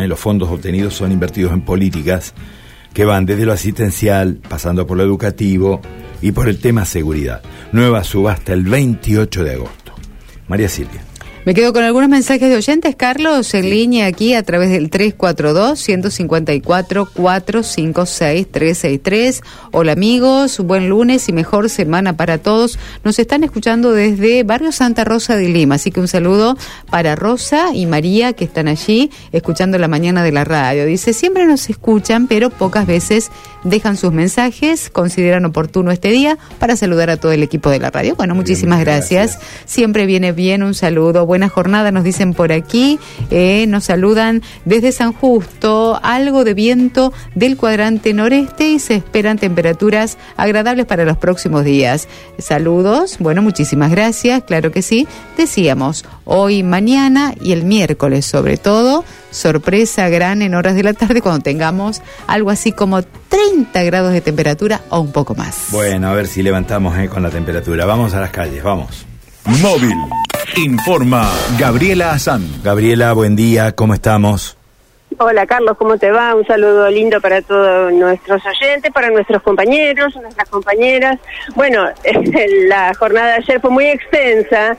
¿eh? Los fondos obtenidos son invertidos en políticas que van desde lo asistencial, pasando por lo educativo y por el tema seguridad. Nueva subasta el 28 de agosto. María Silvia. Me quedo con algunos mensajes de oyentes, Carlos, en línea aquí a través del 342-154-456-363. Hola amigos, buen lunes y mejor semana para todos. Nos están escuchando desde Barrio Santa Rosa de Lima, así que un saludo para Rosa y María que están allí escuchando la mañana de la radio. Dice, siempre nos escuchan, pero pocas veces dejan sus mensajes, consideran oportuno este día para saludar a todo el equipo de la radio. Bueno, muchísimas gracias. Siempre viene bien un saludo buena jornada, nos dicen por aquí. Eh, nos saludan desde San Justo, algo de viento del cuadrante noreste y se esperan temperaturas agradables para los próximos días. Saludos, bueno, muchísimas gracias, claro que sí. Decíamos, hoy, mañana y el miércoles sobre todo, sorpresa gran en horas de la tarde cuando tengamos algo así como 30 grados de temperatura o un poco más. Bueno, a ver si levantamos eh, con la temperatura. Vamos a las calles, vamos. Móvil. Informa Gabriela Azán. Gabriela, buen día, ¿cómo estamos? Hola Carlos, ¿cómo te va? Un saludo lindo para todos nuestros oyentes, para nuestros compañeros, nuestras compañeras. Bueno, la jornada de ayer fue muy extensa.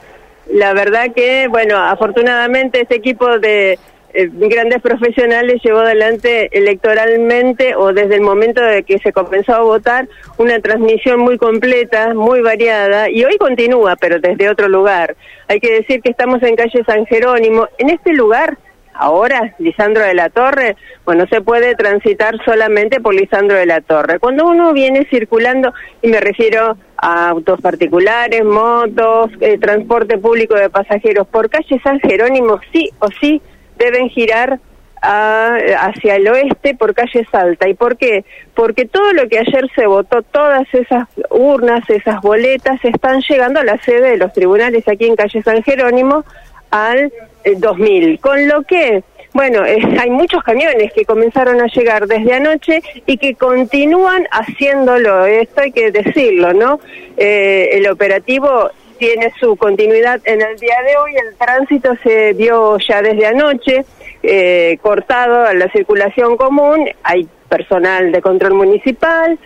La verdad que, bueno, afortunadamente este equipo de eh, grandes profesionales llevó adelante electoralmente o desde el momento de que se comenzó a votar una transmisión muy completa, muy variada y hoy continúa, pero desde otro lugar. Hay que decir que estamos en calle San Jerónimo. En este lugar, ahora, Lisandro de la Torre, bueno, se puede transitar solamente por Lisandro de la Torre. Cuando uno viene circulando, y me refiero a autos particulares, motos, eh, transporte público de pasajeros, por calle San Jerónimo, sí o sí, deben girar hacia el oeste por calle Salta. ¿Y por qué? Porque todo lo que ayer se votó, todas esas urnas, esas boletas, están llegando a la sede de los tribunales aquí en calle San Jerónimo al 2000. Eh, Con lo que, bueno, hay muchos camiones que comenzaron a llegar desde anoche y que continúan haciéndolo, esto hay que decirlo, ¿no? Eh, el operativo tiene su continuidad en el día de hoy. El tránsito se dio ya desde anoche, eh, cortado a la circulación común. Hay personal de control municipal,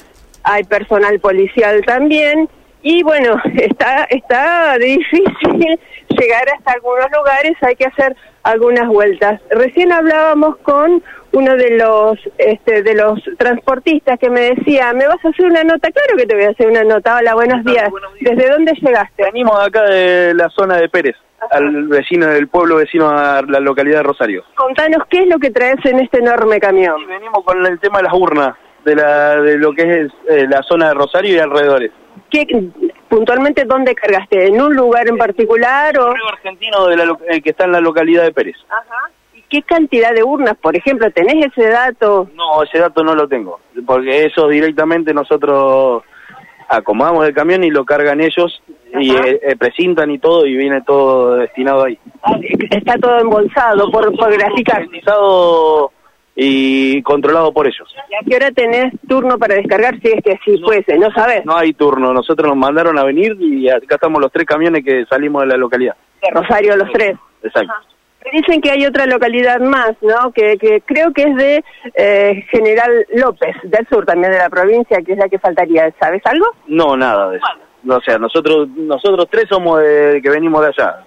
hay personal policial también. Y bueno, está, está difícil llegar hasta algunos lugares, hay que hacer algunas vueltas. Recién hablábamos con uno de los este, de los transportistas que me decía, ¿me vas a hacer una nota? Claro que te voy a hacer una nota. Hola, buenos días. ¿Desde dónde llegaste? Venimos acá de la zona de Pérez, al vecino del pueblo vecino a la localidad de Rosario. Contanos, ¿qué es lo que traes en este enorme camión? venimos con el tema de las urnas, de, la, de lo que es eh, la zona de Rosario y alrededores. ¿Qué, puntualmente dónde cargaste? ¿En un lugar en particular o...? El argentino de la, que está en la localidad de Pérez. Ajá. ¿Y qué cantidad de urnas, por ejemplo? ¿Tenés ese dato? No, ese dato no lo tengo, porque eso directamente nosotros acomodamos el camión y lo cargan ellos y eh, eh, precintan y todo y viene todo destinado ahí. Ah, está todo embolsado por, por graficar y controlado por ellos. ¿Y a qué hora tenés turno para descargar si es que así fuese? ¿No sabes? No hay turno, nosotros nos mandaron a venir y acá estamos los tres camiones que salimos de la localidad. De Rosario los tres. Exacto. Dicen que hay otra localidad más, ¿no? Que, que creo que es de eh, General López, del sur también de la provincia, que es la que faltaría. ¿Sabes algo? No, nada de eso. O sea, nosotros nosotros tres somos de, que venimos de allá.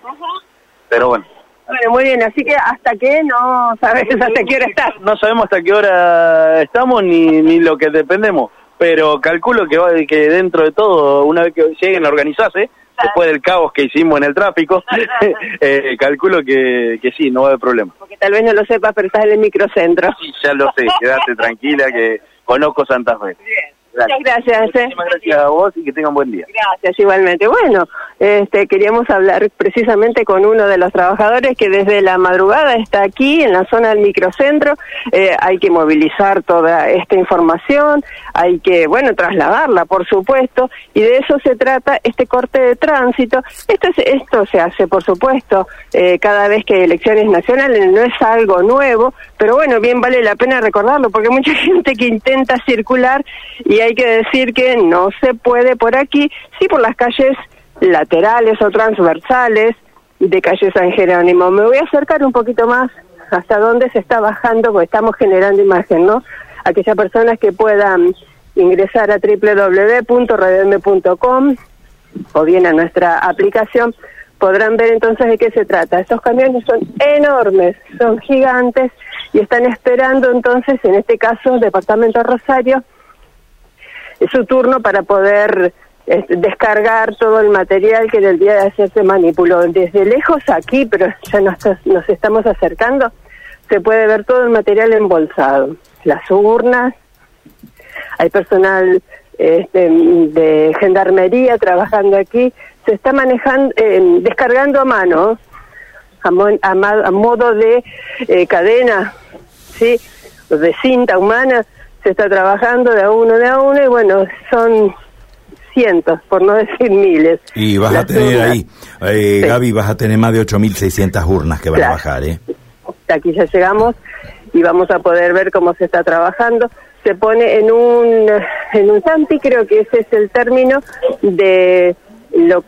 Pero bueno. Bueno, muy bien, así que hasta que no sabes hasta qué hora estás. No sabemos hasta qué hora estamos ni, ni lo que dependemos, pero calculo que, va, que dentro de todo, una vez que lleguen a organizarse, después del caos que hicimos en el tráfico, eh, calculo que, que sí, no va a haber problema. Porque tal vez no lo sepas, pero estás en el microcentro. Sí, ya lo sé, quédate tranquila que conozco Santa Fe. Bien. Muchas gracias. ¿eh? Muchísimas gracias a vos y que tengan buen día. Gracias, igualmente. Bueno, este, queríamos hablar precisamente con uno de los trabajadores que desde la madrugada está aquí en la zona del microcentro. Eh, hay que movilizar toda esta información, hay que, bueno, trasladarla, por supuesto, y de eso se trata este corte de tránsito. Esto, es, esto se hace, por supuesto, eh, cada vez que hay elecciones nacionales, no es algo nuevo, pero bueno, bien vale la pena recordarlo, porque mucha gente que intenta circular y hay que decir que no se puede por aquí, sí por las calles laterales o transversales de calle San Jerónimo. Me voy a acercar un poquito más hasta dónde se está bajando, porque estamos generando imagen, ¿no? Aquellas personas que puedan ingresar a www.radiom.com o bien a nuestra aplicación, podrán ver entonces de qué se trata. Estos camiones son enormes, son gigantes y están esperando entonces, en este caso, Departamento Rosario, su turno para poder descargar todo el material que en el día de ayer se manipuló. Desde lejos aquí, pero ya nos, nos estamos acercando, se puede ver todo el material embolsado. Las urnas, hay personal este, de gendarmería trabajando aquí, se está manejando, eh, descargando a mano, a, modo de eh, cadena, sí, de cinta humana, se está trabajando de a uno de a uno y bueno, son cientos, por no decir miles. Y vas a tener ahí, eh, Gaby, vas a tener más de 8.600 urnas que van a bajar, ¿eh? Aquí ya llegamos y vamos a poder ver cómo se está trabajando. Se pone en un, en un zampi, creo que ese es el término, de lo,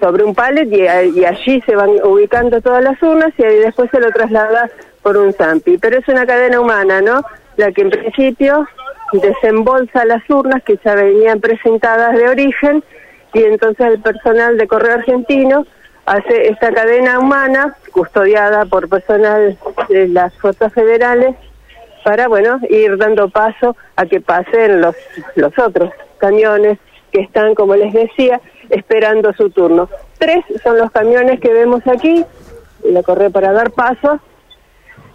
sobre un palet y, y, allí se van ubicando todas las urnas y ahí después se lo traslada por un zampi. Pero es una cadena humana, ¿no? La que en principio desembolsa las urnas que ya venían presentadas de origen y entonces el personal de Correo Argentino hace esta cadena humana custodiada por personal de las fuerzas federales para bueno ir dando paso a que pasen los los otros camiones que están como les decía esperando su turno. Tres son los camiones que vemos aquí la corre para dar paso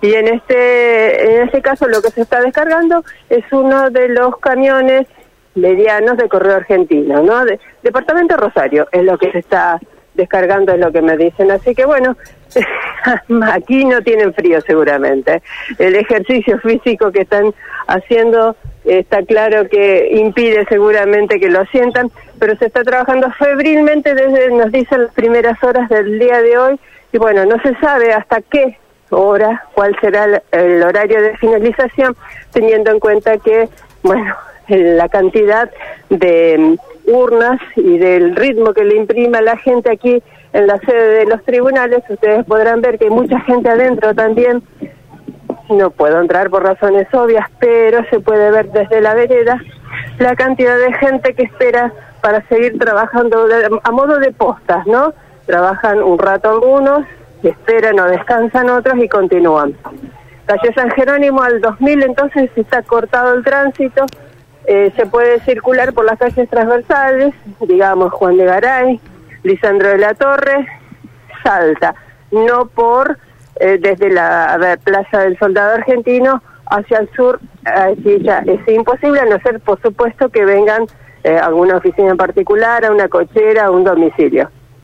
y en este, en este caso lo que se está descargando es uno de los camiones medianos de Correo Argentino, ¿no? De, Departamento Rosario es lo que se está descargando, es lo que me dicen. Así que bueno, aquí no tienen frío seguramente. El ejercicio físico que están haciendo está claro que impide seguramente que lo sientan, pero se está trabajando febrilmente desde, nos dicen las primeras horas del día de hoy, y bueno, no se sabe hasta qué hora, cuál será el, horario de finalización, teniendo en cuenta que, bueno, la cantidad de mm, urnas y del ritmo que le imprima la gente aquí en la sede de los tribunales, ustedes podrán ver que hay mucha gente adentro también. No puedo entrar por razones obvias, pero se puede ver desde la vereda la cantidad de gente que espera para seguir trabajando a modo de postas, ¿no? Trabajan un rato algunos, esperan o descansan otros y continúan. Calle San Jerónimo al 2000 entonces está cortado el tránsito, eh, se puede circular por las calles transversales, digamos Juan de Garay, Lisandro de la Torre, Salta, no por eh, desde la Plaza del Soldado Argentino hacia el sur, ya es imposible, a no ser por supuesto que vengan eh, alguna oficina en particular, a una cochera, a un domicilio.